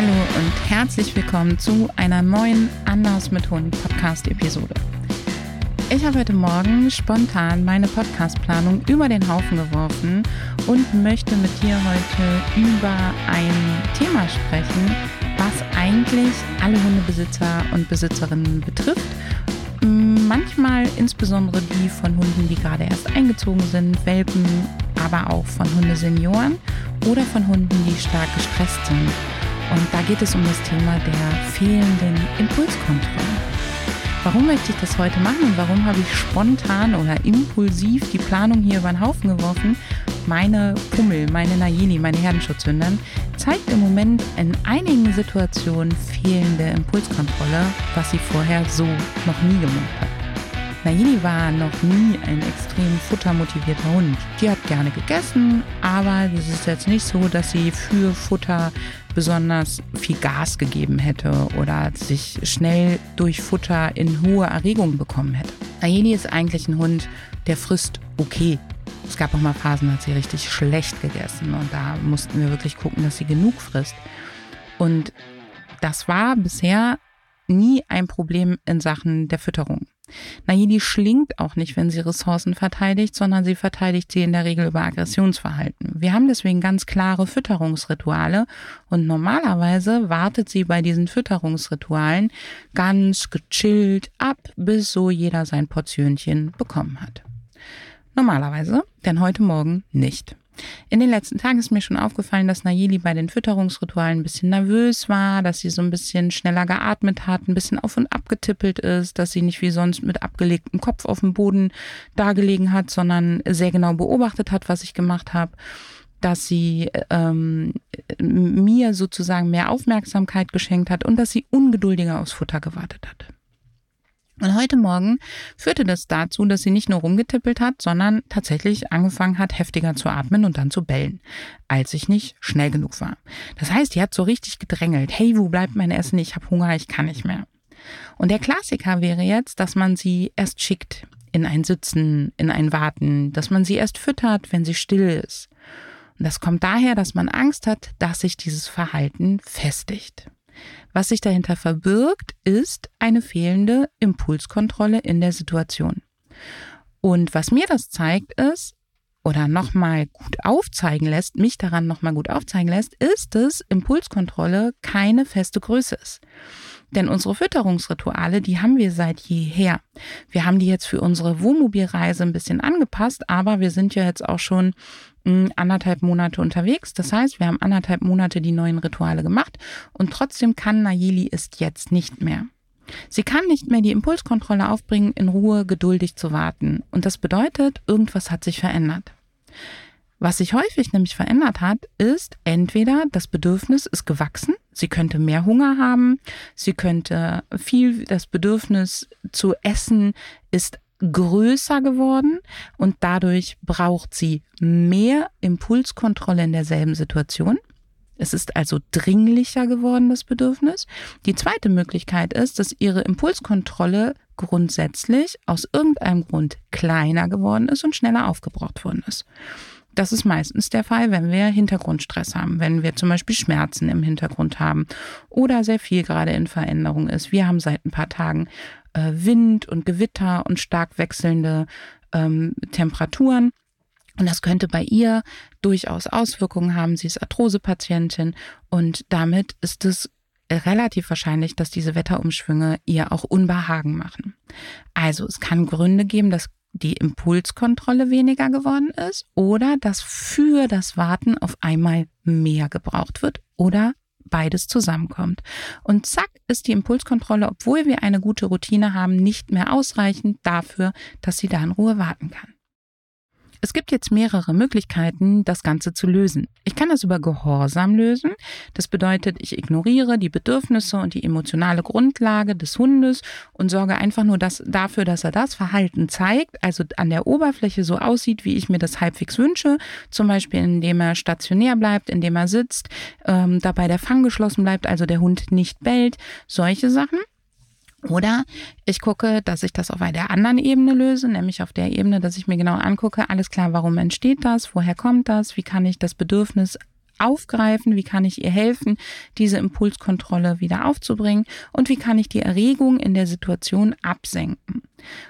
Hallo und herzlich willkommen zu einer neuen Anders mit Hund Podcast-Episode. Ich habe heute Morgen spontan meine Podcast-Planung über den Haufen geworfen und möchte mit dir heute über ein Thema sprechen, was eigentlich alle Hundebesitzer und Besitzerinnen betrifft. Manchmal insbesondere die von Hunden, die gerade erst eingezogen sind, Welpen, aber auch von Hundesenioren oder von Hunden, die stark gestresst sind. Und da geht es um das Thema der fehlenden Impulskontrolle. Warum möchte ich das heute machen und warum habe ich spontan oder impulsiv die Planung hier über den Haufen geworfen? Meine Pummel, meine Nayeli, meine Herdenschutzhündin zeigt im Moment in einigen Situationen fehlende Impulskontrolle, was sie vorher so noch nie gemacht hat. Nayeli war noch nie ein extrem futtermotivierter Hund. Die hat gerne gegessen, aber es ist jetzt nicht so, dass sie für Futter besonders viel Gas gegeben hätte oder sich schnell durch Futter in hohe Erregung bekommen hätte. Nayeli ist eigentlich ein Hund, der frisst okay. Es gab auch mal Phasen, da hat sie richtig schlecht gegessen und da mussten wir wirklich gucken, dass sie genug frisst. Und das war bisher nie ein Problem in Sachen der Fütterung. Nayeli schlingt auch nicht, wenn sie Ressourcen verteidigt, sondern sie verteidigt sie in der Regel über Aggressionsverhalten. Wir haben deswegen ganz klare Fütterungsrituale und normalerweise wartet sie bei diesen Fütterungsritualen ganz gechillt ab, bis so jeder sein Portionchen bekommen hat. Normalerweise, denn heute Morgen nicht. In den letzten Tagen ist mir schon aufgefallen, dass Nayeli bei den Fütterungsritualen ein bisschen nervös war, dass sie so ein bisschen schneller geatmet hat, ein bisschen auf und ab getippelt ist, dass sie nicht wie sonst mit abgelegtem Kopf auf dem Boden dagelegen hat, sondern sehr genau beobachtet hat, was ich gemacht habe dass sie ähm, mir sozusagen mehr Aufmerksamkeit geschenkt hat und dass sie ungeduldiger aufs Futter gewartet hat. Und heute Morgen führte das dazu, dass sie nicht nur rumgetippelt hat, sondern tatsächlich angefangen hat, heftiger zu atmen und dann zu bellen, als ich nicht schnell genug war. Das heißt, die hat so richtig gedrängelt. Hey, wo bleibt mein Essen? Ich habe Hunger, ich kann nicht mehr. Und der Klassiker wäre jetzt, dass man sie erst schickt in ein Sitzen, in ein Warten, dass man sie erst füttert, wenn sie still ist. Und das kommt daher, dass man Angst hat, dass sich dieses Verhalten festigt. Was sich dahinter verbirgt, ist eine fehlende Impulskontrolle in der Situation. Und was mir das zeigt, ist, oder nochmal gut aufzeigen lässt, mich daran nochmal gut aufzeigen lässt, ist, dass Impulskontrolle keine feste Größe ist. Denn unsere Fütterungsrituale, die haben wir seit jeher. Wir haben die jetzt für unsere Wohnmobilreise ein bisschen angepasst, aber wir sind ja jetzt auch schon anderthalb Monate unterwegs. Das heißt, wir haben anderthalb Monate die neuen Rituale gemacht und trotzdem kann Nayeli es jetzt nicht mehr. Sie kann nicht mehr die Impulskontrolle aufbringen, in Ruhe geduldig zu warten. Und das bedeutet, irgendwas hat sich verändert. Was sich häufig nämlich verändert hat, ist entweder das Bedürfnis ist gewachsen, sie könnte mehr Hunger haben, sie könnte viel, das Bedürfnis zu essen ist größer geworden und dadurch braucht sie mehr Impulskontrolle in derselben Situation. Es ist also dringlicher geworden, das Bedürfnis. Die zweite Möglichkeit ist, dass ihre Impulskontrolle grundsätzlich aus irgendeinem Grund kleiner geworden ist und schneller aufgebraucht worden ist. Das ist meistens der Fall, wenn wir Hintergrundstress haben, wenn wir zum Beispiel Schmerzen im Hintergrund haben oder sehr viel gerade in Veränderung ist. Wir haben seit ein paar Tagen äh, Wind und Gewitter und stark wechselnde ähm, Temperaturen. Und das könnte bei ihr durchaus Auswirkungen haben. Sie ist Arthrosepatientin und damit ist es relativ wahrscheinlich, dass diese Wetterumschwünge ihr auch Unbehagen machen. Also es kann Gründe geben, dass die Impulskontrolle weniger geworden ist oder dass für das Warten auf einmal mehr gebraucht wird oder beides zusammenkommt. Und zack ist die Impulskontrolle, obwohl wir eine gute Routine haben, nicht mehr ausreichend dafür, dass sie da in Ruhe warten kann. Es gibt jetzt mehrere Möglichkeiten, das Ganze zu lösen. Ich kann das über Gehorsam lösen. Das bedeutet, ich ignoriere die Bedürfnisse und die emotionale Grundlage des Hundes und sorge einfach nur das, dafür, dass er das Verhalten zeigt, also an der Oberfläche so aussieht, wie ich mir das halbwegs wünsche. Zum Beispiel, indem er stationär bleibt, indem er sitzt, ähm, dabei der Fang geschlossen bleibt, also der Hund nicht bellt. Solche Sachen. Oder ich gucke, dass ich das auf einer anderen Ebene löse, nämlich auf der Ebene, dass ich mir genau angucke, alles klar, warum entsteht das, woher kommt das, wie kann ich das Bedürfnis aufgreifen, wie kann ich ihr helfen, diese Impulskontrolle wieder aufzubringen und wie kann ich die Erregung in der Situation absenken.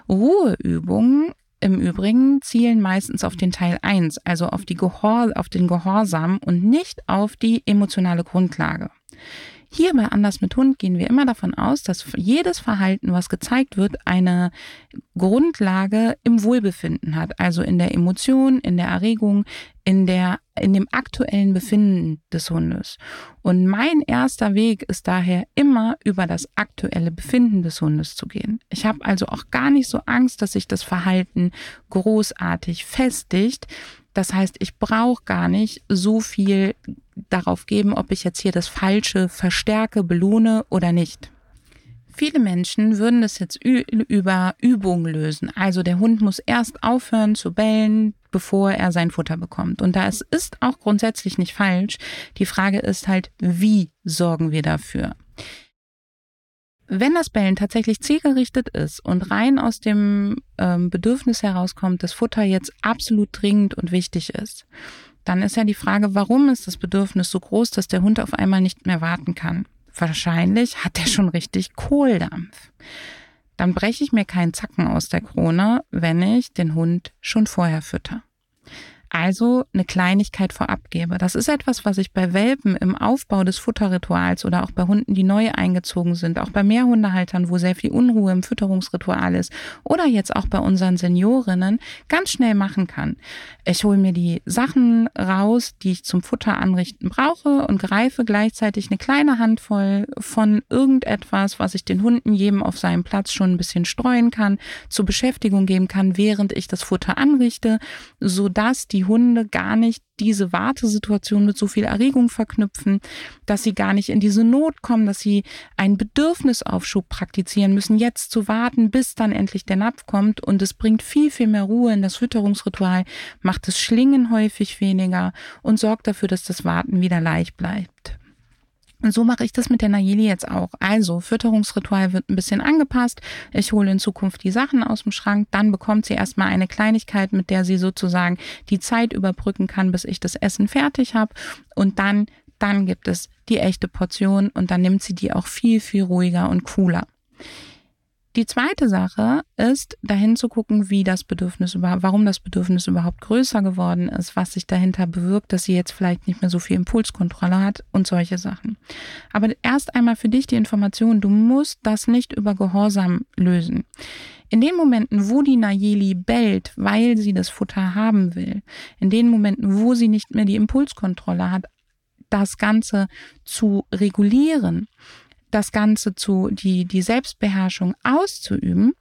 Ruheübungen im Übrigen zielen meistens auf den Teil 1, also auf, die Gehor auf den Gehorsam und nicht auf die emotionale Grundlage. Hier bei Anders mit Hund gehen wir immer davon aus, dass jedes Verhalten, was gezeigt wird, eine Grundlage im Wohlbefinden hat, also in der Emotion, in der Erregung, in der in dem aktuellen Befinden des Hundes. Und mein erster Weg ist daher immer über das aktuelle Befinden des Hundes zu gehen. Ich habe also auch gar nicht so Angst, dass sich das Verhalten großartig festigt, das heißt, ich brauche gar nicht so viel darauf geben, ob ich jetzt hier das Falsche verstärke, belohne oder nicht. Viele Menschen würden das jetzt über Übung lösen. Also der Hund muss erst aufhören zu bellen, bevor er sein Futter bekommt. Und da es ist auch grundsätzlich nicht falsch. Die Frage ist halt, wie sorgen wir dafür? Wenn das Bellen tatsächlich zielgerichtet ist und rein aus dem ähm, Bedürfnis herauskommt, dass Futter jetzt absolut dringend und wichtig ist, dann ist ja die Frage, warum ist das Bedürfnis so groß, dass der Hund auf einmal nicht mehr warten kann? Wahrscheinlich hat er schon richtig Kohldampf. Dann breche ich mir keinen Zacken aus der Krone, wenn ich den Hund schon vorher fütter also eine Kleinigkeit vorab gebe. Das ist etwas, was ich bei Welpen im Aufbau des Futterrituals oder auch bei Hunden, die neu eingezogen sind, auch bei Mehrhundehaltern, wo sehr viel Unruhe im Fütterungsritual ist oder jetzt auch bei unseren Seniorinnen ganz schnell machen kann. Ich hole mir die Sachen raus, die ich zum Futter anrichten brauche und greife gleichzeitig eine kleine Handvoll von irgendetwas, was ich den Hunden jedem auf seinem Platz schon ein bisschen streuen kann, zur Beschäftigung geben kann, während ich das Futter anrichte, so dass die die Hunde gar nicht diese Wartesituation mit so viel Erregung verknüpfen, dass sie gar nicht in diese Not kommen, dass sie einen Bedürfnisaufschub praktizieren müssen, jetzt zu warten, bis dann endlich der Napf kommt. Und es bringt viel, viel mehr Ruhe in das Fütterungsritual, macht das Schlingen häufig weniger und sorgt dafür, dass das Warten wieder leicht bleibt. Und so mache ich das mit der Nayeli jetzt auch. Also, Fütterungsritual wird ein bisschen angepasst. Ich hole in Zukunft die Sachen aus dem Schrank. Dann bekommt sie erstmal eine Kleinigkeit, mit der sie sozusagen die Zeit überbrücken kann, bis ich das Essen fertig habe. Und dann, dann gibt es die echte Portion und dann nimmt sie die auch viel, viel ruhiger und cooler. Die zweite Sache ist, dahin zu gucken, wie das Bedürfnis warum das Bedürfnis überhaupt größer geworden ist, was sich dahinter bewirkt, dass sie jetzt vielleicht nicht mehr so viel Impulskontrolle hat und solche Sachen. Aber erst einmal für dich die Information, du musst das nicht über Gehorsam lösen. In den Momenten, wo die Nayeli bellt, weil sie das Futter haben will, in den Momenten, wo sie nicht mehr die Impulskontrolle hat, das Ganze zu regulieren, das Ganze zu, die, die Selbstbeherrschung auszuüben,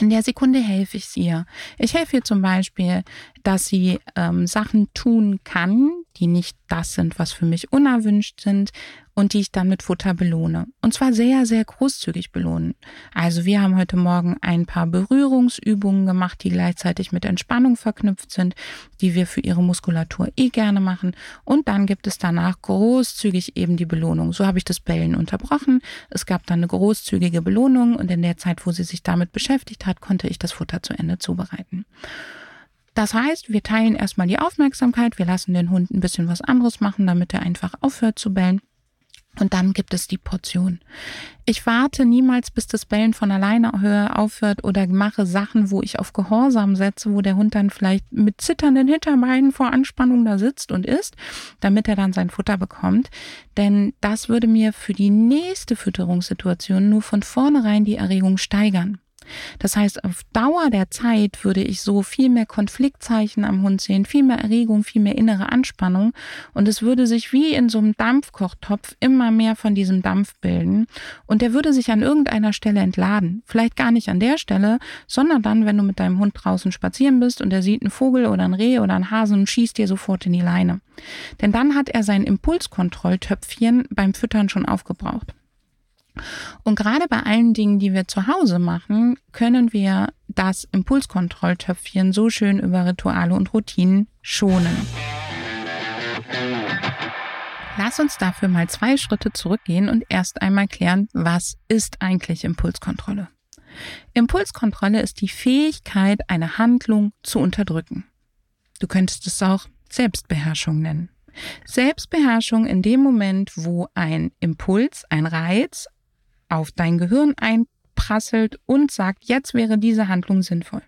in der Sekunde helfe ich ihr. Ich helfe ihr zum Beispiel, dass sie ähm, Sachen tun kann, die nicht das sind, was für mich unerwünscht sind und die ich dann mit Futter belohne. Und zwar sehr, sehr großzügig belohnen. Also wir haben heute Morgen ein paar Berührungsübungen gemacht, die gleichzeitig mit Entspannung verknüpft sind, die wir für ihre Muskulatur eh gerne machen. Und dann gibt es danach großzügig eben die Belohnung. So habe ich das Bellen unterbrochen. Es gab dann eine großzügige Belohnung und in der Zeit, wo sie sich damit beschäftigt hat, konnte ich das Futter zu Ende zubereiten. Das heißt, wir teilen erstmal die Aufmerksamkeit, wir lassen den Hund ein bisschen was anderes machen, damit er einfach aufhört zu bellen. Und dann gibt es die Portion. Ich warte niemals, bis das Bellen von alleine aufhört oder mache Sachen, wo ich auf Gehorsam setze, wo der Hund dann vielleicht mit zitternden Hinterbeinen vor Anspannung da sitzt und isst, damit er dann sein Futter bekommt. Denn das würde mir für die nächste Fütterungssituation nur von vornherein die Erregung steigern. Das heißt, auf Dauer der Zeit würde ich so viel mehr Konfliktzeichen am Hund sehen, viel mehr Erregung, viel mehr innere Anspannung und es würde sich wie in so einem Dampfkochtopf immer mehr von diesem Dampf bilden und der würde sich an irgendeiner Stelle entladen. Vielleicht gar nicht an der Stelle, sondern dann, wenn du mit deinem Hund draußen spazieren bist und er sieht einen Vogel oder ein Reh oder einen Hasen und schießt dir sofort in die Leine. Denn dann hat er sein Impulskontrolltöpfchen beim Füttern schon aufgebraucht. Und gerade bei allen Dingen, die wir zu Hause machen, können wir das Impulskontrolltöpfchen so schön über Rituale und Routinen schonen. Lass uns dafür mal zwei Schritte zurückgehen und erst einmal klären, was ist eigentlich Impulskontrolle? Impulskontrolle ist die Fähigkeit, eine Handlung zu unterdrücken. Du könntest es auch Selbstbeherrschung nennen. Selbstbeherrschung in dem Moment, wo ein Impuls, ein Reiz auf dein Gehirn einprasselt und sagt, jetzt wäre diese Handlung sinnvoll.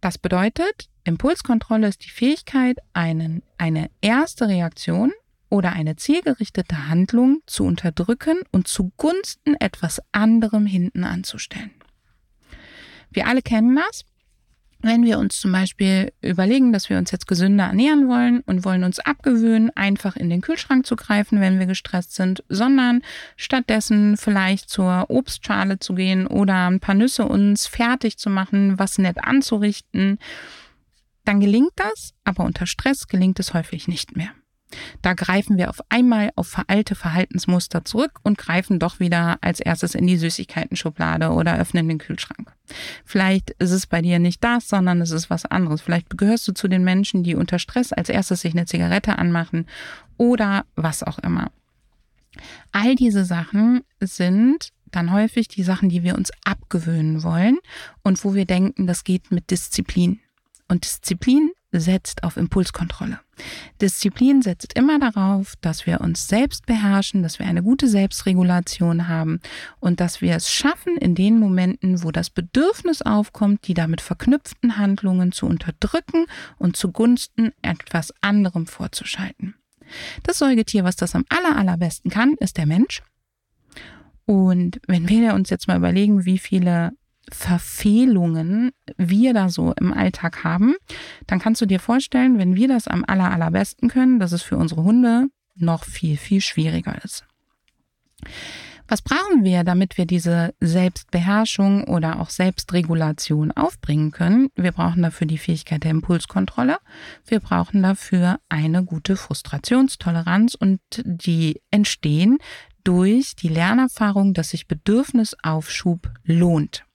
Das bedeutet, Impulskontrolle ist die Fähigkeit, einen, eine erste Reaktion oder eine zielgerichtete Handlung zu unterdrücken und zugunsten etwas anderem hinten anzustellen. Wir alle kennen das. Wenn wir uns zum Beispiel überlegen, dass wir uns jetzt gesünder ernähren wollen und wollen uns abgewöhnen, einfach in den Kühlschrank zu greifen, wenn wir gestresst sind, sondern stattdessen vielleicht zur Obstschale zu gehen oder ein paar Nüsse uns fertig zu machen, was nett anzurichten, dann gelingt das, aber unter Stress gelingt es häufig nicht mehr. Da greifen wir auf einmal auf veralte Verhaltensmuster zurück und greifen doch wieder als erstes in die Süßigkeiten-Schublade oder öffnen den Kühlschrank. Vielleicht ist es bei dir nicht das, sondern es ist was anderes. Vielleicht gehörst du zu den Menschen, die unter Stress als erstes sich eine Zigarette anmachen oder was auch immer. All diese Sachen sind dann häufig die Sachen, die wir uns abgewöhnen wollen und wo wir denken, das geht mit Disziplin. Und Disziplin setzt auf Impulskontrolle. Disziplin setzt immer darauf, dass wir uns selbst beherrschen, dass wir eine gute Selbstregulation haben und dass wir es schaffen, in den Momenten, wo das Bedürfnis aufkommt, die damit verknüpften Handlungen zu unterdrücken und zugunsten etwas anderem vorzuschalten. Das Säugetier, was das am aller, allerbesten kann, ist der Mensch. Und wenn wir uns jetzt mal überlegen, wie viele Verfehlungen wir da so im Alltag haben, dann kannst du dir vorstellen, wenn wir das am aller, allerbesten können, dass es für unsere Hunde noch viel, viel schwieriger ist. Was brauchen wir, damit wir diese Selbstbeherrschung oder auch Selbstregulation aufbringen können? Wir brauchen dafür die Fähigkeit der Impulskontrolle. Wir brauchen dafür eine gute Frustrationstoleranz und die entstehen durch die Lernerfahrung, dass sich Bedürfnisaufschub lohnt.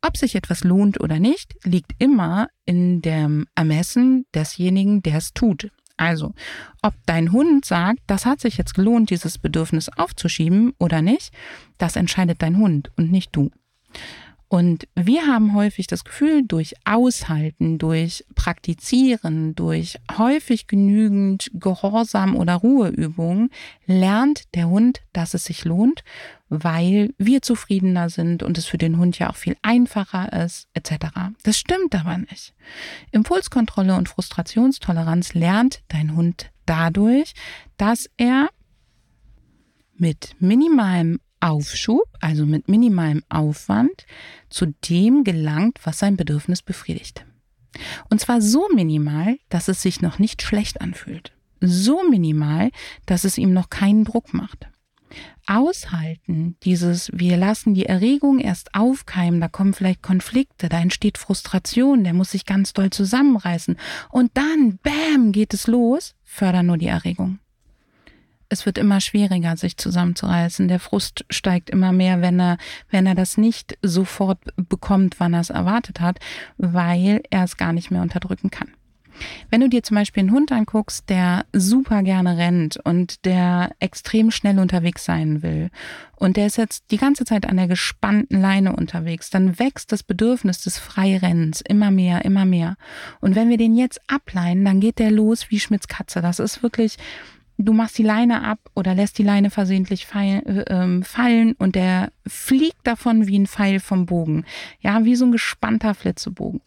Ob sich etwas lohnt oder nicht, liegt immer in dem Ermessen desjenigen, der es tut. Also, ob dein Hund sagt, das hat sich jetzt gelohnt, dieses Bedürfnis aufzuschieben oder nicht, das entscheidet dein Hund und nicht du. Und wir haben häufig das Gefühl, durch Aushalten, durch Praktizieren, durch häufig genügend Gehorsam oder Ruheübungen lernt der Hund, dass es sich lohnt, weil wir zufriedener sind und es für den Hund ja auch viel einfacher ist, etc. Das stimmt aber nicht. Impulskontrolle und Frustrationstoleranz lernt dein Hund dadurch, dass er mit minimalem Aufschub, also mit minimalem Aufwand, zu dem gelangt, was sein Bedürfnis befriedigt. Und zwar so minimal, dass es sich noch nicht schlecht anfühlt. So minimal, dass es ihm noch keinen Druck macht. Aushalten, dieses, wir lassen die Erregung erst aufkeimen, da kommen vielleicht Konflikte, da entsteht Frustration, der muss sich ganz doll zusammenreißen und dann, bam, geht es los, fördern nur die Erregung es wird immer schwieriger, sich zusammenzureißen. Der Frust steigt immer mehr, wenn er, wenn er das nicht sofort bekommt, wann er es erwartet hat, weil er es gar nicht mehr unterdrücken kann. Wenn du dir zum Beispiel einen Hund anguckst, der super gerne rennt und der extrem schnell unterwegs sein will und der ist jetzt die ganze Zeit an der gespannten Leine unterwegs, dann wächst das Bedürfnis des Freirennens immer mehr, immer mehr. Und wenn wir den jetzt ableinen, dann geht der los wie Schmitz Katze. Das ist wirklich, du machst die Leine ab oder lässt die Leine versehentlich fallen, äh, fallen und der fliegt davon wie ein Pfeil vom Bogen. Ja, wie so ein gespannter Flitzebogen.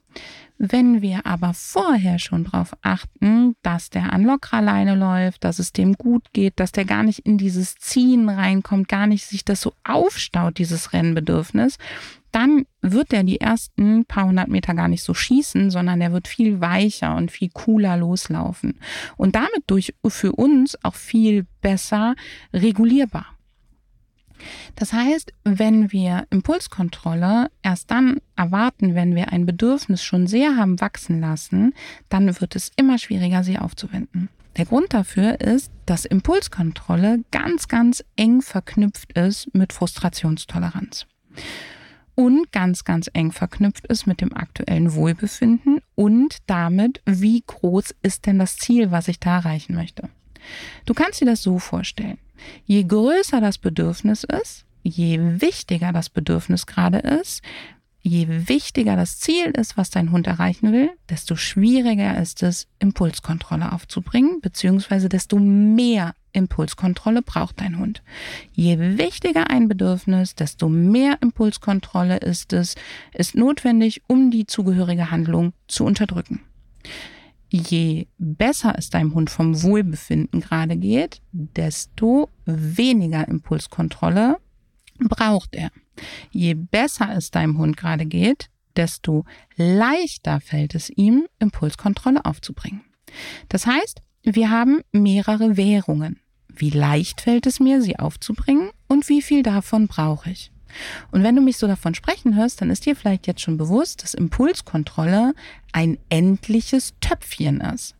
Wenn wir aber vorher schon darauf achten, dass der an lockerer Leine läuft, dass es dem gut geht, dass der gar nicht in dieses Ziehen reinkommt, gar nicht sich das so aufstaut, dieses Rennbedürfnis, dann wird er die ersten paar hundert Meter gar nicht so schießen, sondern er wird viel weicher und viel cooler loslaufen. Und damit durch für uns auch viel besser regulierbar. Das heißt, wenn wir Impulskontrolle erst dann erwarten, wenn wir ein Bedürfnis schon sehr haben wachsen lassen, dann wird es immer schwieriger, sie aufzuwenden. Der Grund dafür ist, dass Impulskontrolle ganz, ganz eng verknüpft ist mit Frustrationstoleranz und ganz, ganz eng verknüpft ist mit dem aktuellen Wohlbefinden und damit, wie groß ist denn das Ziel, was ich da erreichen möchte. Du kannst dir das so vorstellen. Je größer das Bedürfnis ist, je wichtiger das Bedürfnis gerade ist, je wichtiger das Ziel ist, was dein Hund erreichen will, desto schwieriger ist es, Impulskontrolle aufzubringen, beziehungsweise desto mehr Impulskontrolle braucht dein Hund. Je wichtiger ein Bedürfnis, desto mehr Impulskontrolle ist es, ist notwendig, um die zugehörige Handlung zu unterdrücken. Je besser es deinem Hund vom Wohlbefinden gerade geht, desto weniger Impulskontrolle braucht er. Je besser es deinem Hund gerade geht, desto leichter fällt es ihm, Impulskontrolle aufzubringen. Das heißt, wir haben mehrere Währungen. Wie leicht fällt es mir, sie aufzubringen und wie viel davon brauche ich? Und wenn du mich so davon sprechen hörst, dann ist dir vielleicht jetzt schon bewusst, dass Impulskontrolle ein endliches Töpfchen ist.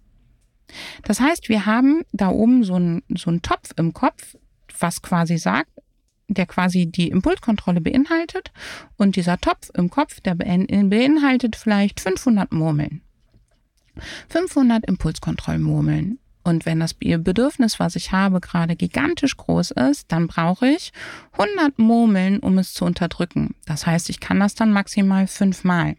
Das heißt, wir haben da oben so einen, so Topf im Kopf, was quasi sagt, der quasi die Impulskontrolle beinhaltet. Und dieser Topf im Kopf, der beinhaltet vielleicht 500 Murmeln. 500 Impulskontrollmurmeln. Und wenn das Bedürfnis, was ich habe, gerade gigantisch groß ist, dann brauche ich 100 Murmeln, um es zu unterdrücken. Das heißt, ich kann das dann maximal fünfmal.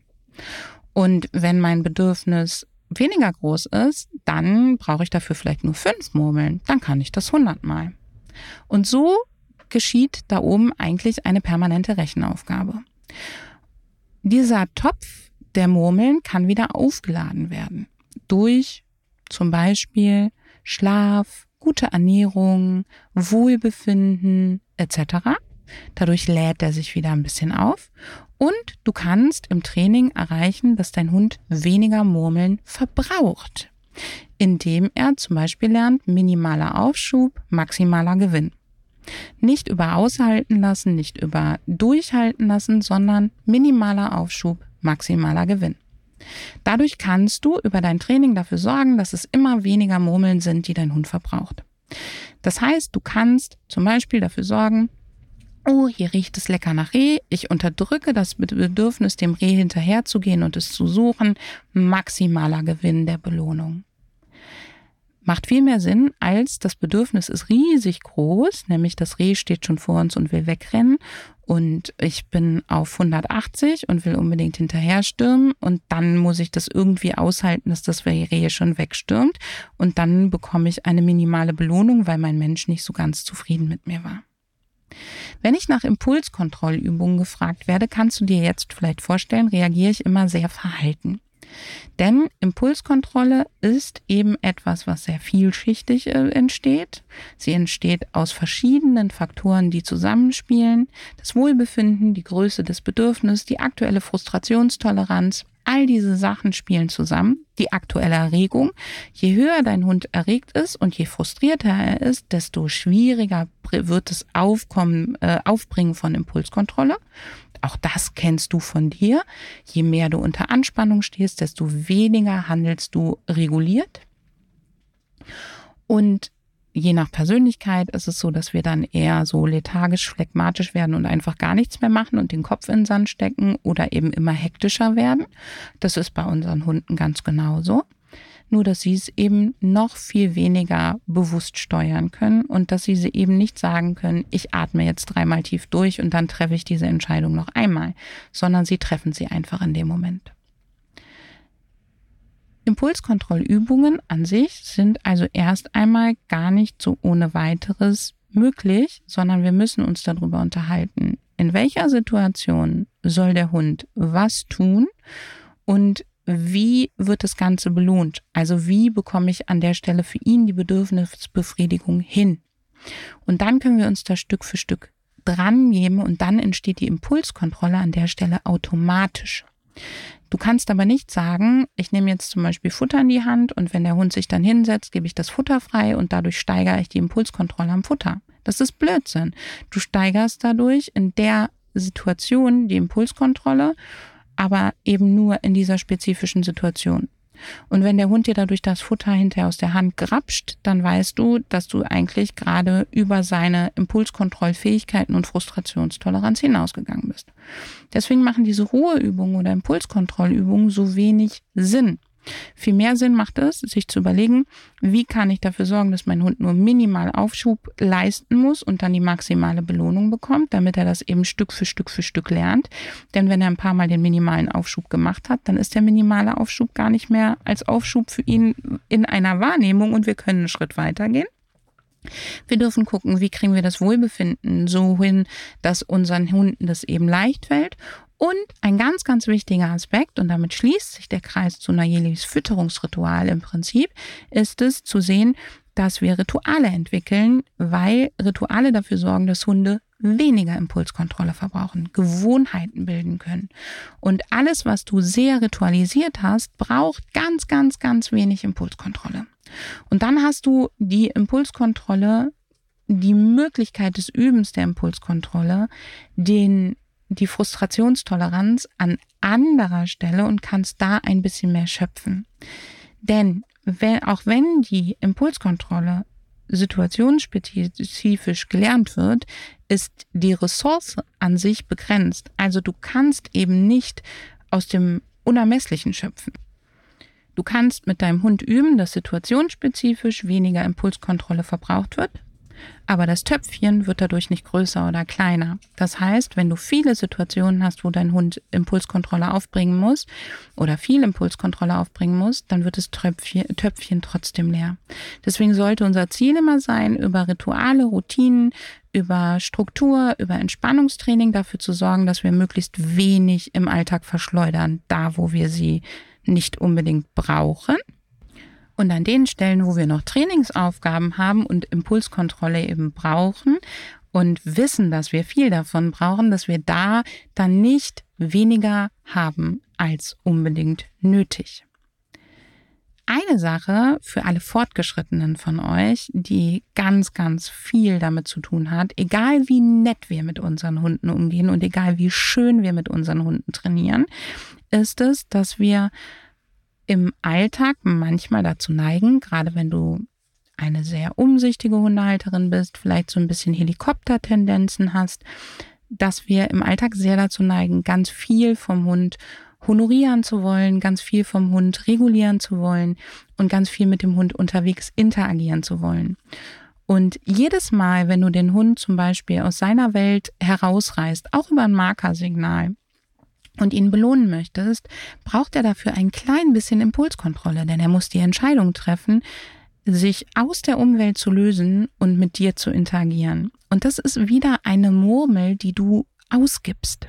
Und wenn mein Bedürfnis weniger groß ist, dann brauche ich dafür vielleicht nur fünf Murmeln. Dann kann ich das 100 Mal. Und so geschieht da oben eigentlich eine permanente Rechenaufgabe. Dieser Topf der Murmeln kann wieder aufgeladen werden durch zum Beispiel Schlaf, gute Ernährung, Wohlbefinden etc. Dadurch lädt er sich wieder ein bisschen auf und du kannst im Training erreichen, dass dein Hund weniger Murmeln verbraucht, indem er zum Beispiel lernt, minimaler Aufschub, maximaler Gewinn. Nicht über aushalten lassen, nicht über durchhalten lassen, sondern minimaler Aufschub, maximaler Gewinn. Dadurch kannst du über dein Training dafür sorgen, dass es immer weniger Murmeln sind, die dein Hund verbraucht. Das heißt, du kannst zum Beispiel dafür sorgen, oh, hier riecht es lecker nach Reh, ich unterdrücke das Bedürfnis, dem Reh hinterherzugehen und es zu suchen, maximaler Gewinn der Belohnung macht viel mehr Sinn, als das Bedürfnis ist riesig groß, nämlich das Reh steht schon vor uns und will wegrennen und ich bin auf 180 und will unbedingt hinterher stürmen und dann muss ich das irgendwie aushalten, dass das Reh schon wegstürmt und dann bekomme ich eine minimale Belohnung, weil mein Mensch nicht so ganz zufrieden mit mir war. Wenn ich nach Impulskontrollübungen gefragt werde, kannst du dir jetzt vielleicht vorstellen, reagiere ich immer sehr verhalten. Denn Impulskontrolle ist eben etwas, was sehr vielschichtig äh, entsteht. Sie entsteht aus verschiedenen Faktoren, die zusammenspielen. Das Wohlbefinden, die Größe des Bedürfnisses, die aktuelle Frustrationstoleranz. All diese Sachen spielen zusammen. Die aktuelle Erregung. Je höher dein Hund erregt ist und je frustrierter er ist, desto schwieriger wird es Aufkommen, äh, Aufbringen von Impulskontrolle. Auch das kennst du von dir. Je mehr du unter Anspannung stehst, desto weniger handelst du reguliert. Und je nach Persönlichkeit ist es so, dass wir dann eher so lethargisch, phlegmatisch werden und einfach gar nichts mehr machen und den Kopf in den Sand stecken oder eben immer hektischer werden. Das ist bei unseren Hunden ganz genauso nur dass sie es eben noch viel weniger bewusst steuern können und dass sie sie eben nicht sagen können, ich atme jetzt dreimal tief durch und dann treffe ich diese Entscheidung noch einmal, sondern sie treffen sie einfach in dem Moment. Impulskontrollübungen an sich sind also erst einmal gar nicht so ohne weiteres möglich, sondern wir müssen uns darüber unterhalten, in welcher Situation soll der Hund was tun und wie wird das Ganze belohnt? Also wie bekomme ich an der Stelle für ihn die Bedürfnisbefriedigung hin? Und dann können wir uns da Stück für Stück dran nehmen und dann entsteht die Impulskontrolle an der Stelle automatisch. Du kannst aber nicht sagen, ich nehme jetzt zum Beispiel Futter in die Hand und wenn der Hund sich dann hinsetzt, gebe ich das Futter frei und dadurch steigere ich die Impulskontrolle am Futter. Das ist Blödsinn. Du steigerst dadurch in der Situation die Impulskontrolle aber eben nur in dieser spezifischen Situation. Und wenn der Hund dir dadurch das Futter hinterher aus der Hand grapscht, dann weißt du, dass du eigentlich gerade über seine Impulskontrollfähigkeiten und Frustrationstoleranz hinausgegangen bist. Deswegen machen diese Ruheübungen oder Impulskontrollübungen so wenig Sinn. Viel mehr Sinn macht es, sich zu überlegen, wie kann ich dafür sorgen, dass mein Hund nur minimal Aufschub leisten muss und dann die maximale Belohnung bekommt, damit er das eben Stück für Stück für Stück lernt. Denn wenn er ein paar Mal den minimalen Aufschub gemacht hat, dann ist der minimale Aufschub gar nicht mehr als Aufschub für ihn in einer Wahrnehmung und wir können einen Schritt weitergehen. Wir dürfen gucken, wie kriegen wir das Wohlbefinden so hin, dass unseren Hunden das eben leicht fällt und ein ganz, ganz wichtiger Aspekt, und damit schließt sich der Kreis zu Nayelis Fütterungsritual im Prinzip, ist es zu sehen, dass wir Rituale entwickeln, weil Rituale dafür sorgen, dass Hunde weniger Impulskontrolle verbrauchen, Gewohnheiten bilden können. Und alles, was du sehr ritualisiert hast, braucht ganz, ganz, ganz wenig Impulskontrolle. Und dann hast du die Impulskontrolle, die Möglichkeit des Übens der Impulskontrolle, den die Frustrationstoleranz an anderer Stelle und kannst da ein bisschen mehr schöpfen. Denn wenn, auch wenn die Impulskontrolle situationsspezifisch gelernt wird, ist die Ressource an sich begrenzt. Also du kannst eben nicht aus dem Unermesslichen schöpfen. Du kannst mit deinem Hund üben, dass situationsspezifisch weniger Impulskontrolle verbraucht wird, aber das Töpfchen wird dadurch nicht größer oder kleiner. Das heißt, wenn du viele Situationen hast, wo dein Hund Impulskontrolle aufbringen muss oder viel Impulskontrolle aufbringen muss, dann wird das Töpfchen, Töpfchen trotzdem leer. Deswegen sollte unser Ziel immer sein, über Rituale, Routinen, über Struktur, über Entspannungstraining dafür zu sorgen, dass wir möglichst wenig im Alltag verschleudern, da wo wir sie nicht unbedingt brauchen und an den Stellen, wo wir noch Trainingsaufgaben haben und Impulskontrolle eben brauchen und wissen, dass wir viel davon brauchen, dass wir da dann nicht weniger haben als unbedingt nötig. Eine Sache für alle Fortgeschrittenen von euch, die ganz, ganz viel damit zu tun hat, egal wie nett wir mit unseren Hunden umgehen und egal wie schön wir mit unseren Hunden trainieren, ist es, dass wir im Alltag manchmal dazu neigen, gerade wenn du eine sehr umsichtige Hundehalterin bist, vielleicht so ein bisschen Helikoptertendenzen hast, dass wir im Alltag sehr dazu neigen, ganz viel vom Hund honorieren zu wollen, ganz viel vom Hund regulieren zu wollen und ganz viel mit dem Hund unterwegs interagieren zu wollen. Und jedes Mal, wenn du den Hund zum Beispiel aus seiner Welt herausreißt, auch über ein Markersignal, und ihn belohnen möchtest, braucht er dafür ein klein bisschen Impulskontrolle, denn er muss die Entscheidung treffen, sich aus der Umwelt zu lösen und mit dir zu interagieren. Und das ist wieder eine Murmel, die du ausgibst.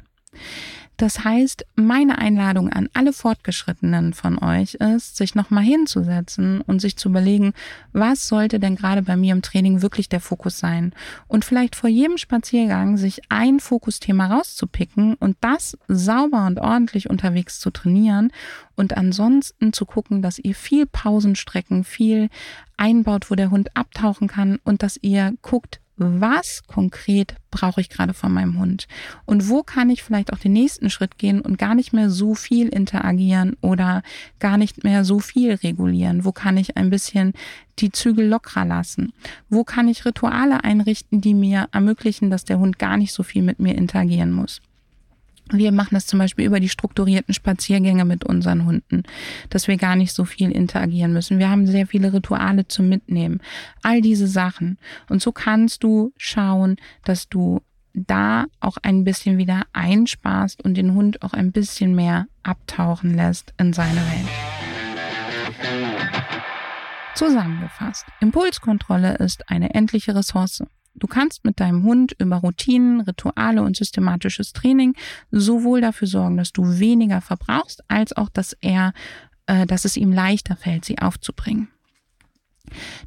Das heißt, meine Einladung an alle Fortgeschrittenen von euch ist, sich nochmal hinzusetzen und sich zu überlegen, was sollte denn gerade bei mir im Training wirklich der Fokus sein? Und vielleicht vor jedem Spaziergang sich ein Fokusthema rauszupicken und das sauber und ordentlich unterwegs zu trainieren und ansonsten zu gucken, dass ihr viel Pausenstrecken, viel einbaut, wo der Hund abtauchen kann und dass ihr guckt, was konkret brauche ich gerade von meinem Hund? Und wo kann ich vielleicht auch den nächsten Schritt gehen und gar nicht mehr so viel interagieren oder gar nicht mehr so viel regulieren, wo kann ich ein bisschen die Zügel lockerer lassen, wo kann ich Rituale einrichten, die mir ermöglichen, dass der Hund gar nicht so viel mit mir interagieren muss. Wir machen das zum Beispiel über die strukturierten Spaziergänge mit unseren Hunden, dass wir gar nicht so viel interagieren müssen. Wir haben sehr viele Rituale zum Mitnehmen. All diese Sachen. Und so kannst du schauen, dass du da auch ein bisschen wieder einsparst und den Hund auch ein bisschen mehr abtauchen lässt in seine Welt. Zusammengefasst, Impulskontrolle ist eine endliche Ressource. Du kannst mit deinem Hund über Routinen, Rituale und systematisches Training sowohl dafür sorgen, dass du weniger verbrauchst, als auch, dass er, äh, dass es ihm leichter fällt, sie aufzubringen.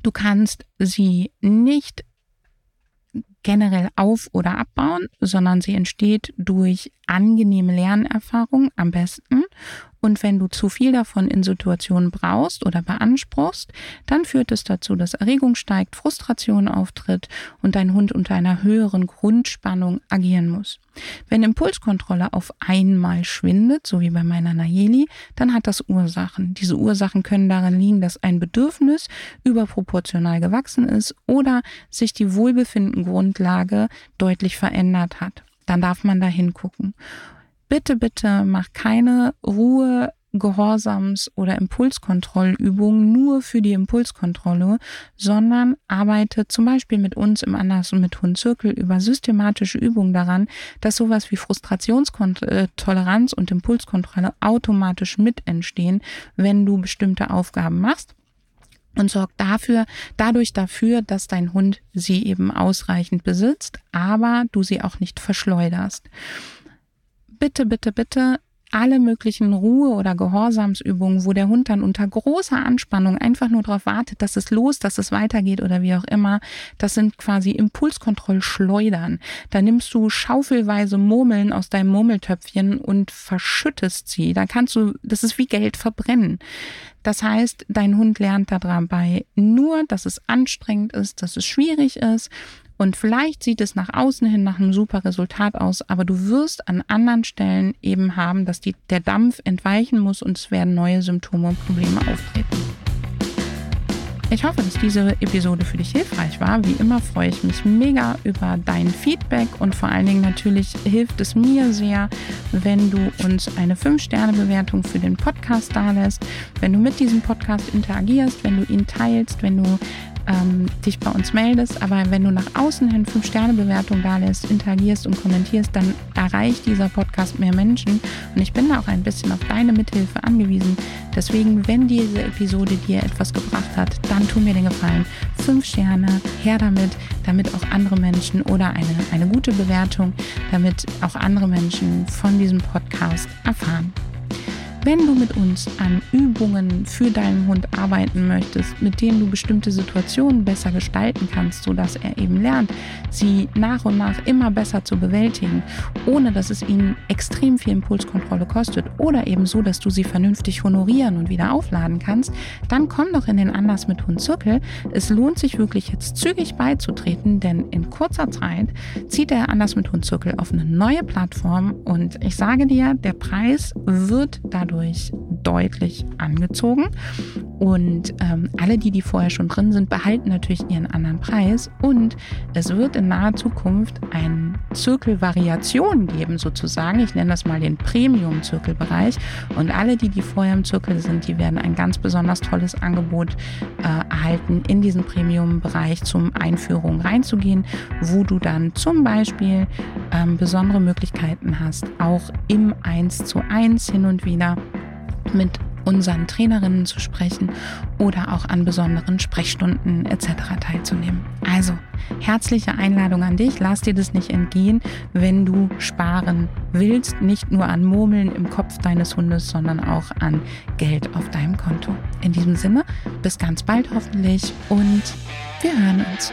Du kannst sie nicht generell auf- oder abbauen, sondern sie entsteht durch angenehme Lernerfahrung am besten und wenn du zu viel davon in Situationen brauchst oder beanspruchst, dann führt es dazu, dass Erregung steigt, Frustration auftritt und dein Hund unter einer höheren Grundspannung agieren muss. Wenn Impulskontrolle auf einmal schwindet, so wie bei meiner Nayeli, dann hat das Ursachen. Diese Ursachen können darin liegen, dass ein Bedürfnis überproportional gewachsen ist oder sich die Wohlbefindengrundlage deutlich verändert hat. Dann darf man da hingucken bitte, bitte mach keine Ruhe Gehorsams- oder Impulskontrollübungen nur für die Impulskontrolle, sondern arbeite zum Beispiel mit uns im Anders- und mit Hundzirkel über systematische Übungen daran, dass sowas wie Frustrationstoleranz und Impulskontrolle automatisch mit entstehen, wenn du bestimmte Aufgaben machst und sorgt dafür, dadurch dafür, dass dein Hund sie eben ausreichend besitzt, aber du sie auch nicht verschleuderst. Bitte, bitte, bitte alle möglichen Ruhe- oder Gehorsamsübungen, wo der Hund dann unter großer Anspannung einfach nur darauf wartet, dass es los, dass es weitergeht oder wie auch immer, das sind quasi Impulskontrollschleudern. Da nimmst du schaufelweise Murmeln aus deinem Murmeltöpfchen und verschüttest sie. Da kannst du, das ist wie Geld verbrennen. Das heißt, dein Hund lernt dabei nur, dass es anstrengend ist, dass es schwierig ist und vielleicht sieht es nach außen hin nach einem super Resultat aus, aber du wirst an anderen Stellen eben haben, dass die, der Dampf entweichen muss und es werden neue Symptome und Probleme auftreten. Ich hoffe, dass diese Episode für dich hilfreich war. Wie immer freue ich mich mega über dein Feedback und vor allen Dingen natürlich hilft es mir sehr, wenn du uns eine 5-Sterne-Bewertung für den Podcast dalässt, wenn du mit diesem Podcast interagierst, wenn du ihn teilst, wenn du ähm, dich bei uns meldest, aber wenn du nach außen hin 5-Sterne-Bewertung da lässt, interagierst und kommentierst, dann erreicht dieser Podcast mehr Menschen. Und ich bin da auch ein bisschen auf deine Mithilfe angewiesen. Deswegen, wenn diese Episode dir etwas gebracht hat, dann tu mir den Gefallen. 5 Sterne, her damit, damit auch andere Menschen oder eine, eine gute Bewertung, damit auch andere Menschen von diesem Podcast erfahren. Wenn du mit uns an Übungen für deinen Hund arbeiten möchtest, mit denen du bestimmte Situationen besser gestalten kannst, sodass er eben lernt, sie nach und nach immer besser zu bewältigen, ohne dass es ihn extrem viel Impulskontrolle kostet oder eben so, dass du sie vernünftig honorieren und wieder aufladen kannst, dann komm doch in den Anders mit Hund Zirkel. Es lohnt sich wirklich jetzt zügig beizutreten, denn in kurzer Zeit zieht der Anders mit Hund Zirkel auf eine neue Plattform und ich sage dir, der Preis wird dadurch dadurch deutlich angezogen. Und ähm, alle, die, die vorher schon drin sind, behalten natürlich ihren anderen Preis. Und es wird in naher Zukunft ein Zirkelvariation geben, sozusagen. Ich nenne das mal den Premium-Zirkelbereich. Und alle, die, die vorher im Zirkel sind, die werden ein ganz besonders tolles Angebot äh, erhalten, in diesen Premium-Bereich zum Einführung reinzugehen, wo du dann zum Beispiel ähm, besondere Möglichkeiten hast, auch im 1 zu 1 hin und wieder mit unseren Trainerinnen zu sprechen oder auch an besonderen Sprechstunden etc. teilzunehmen. Also herzliche Einladung an dich, lass dir das nicht entgehen, wenn du sparen willst, nicht nur an Murmeln im Kopf deines Hundes, sondern auch an Geld auf deinem Konto. In diesem Sinne, bis ganz bald hoffentlich und wir hören uns.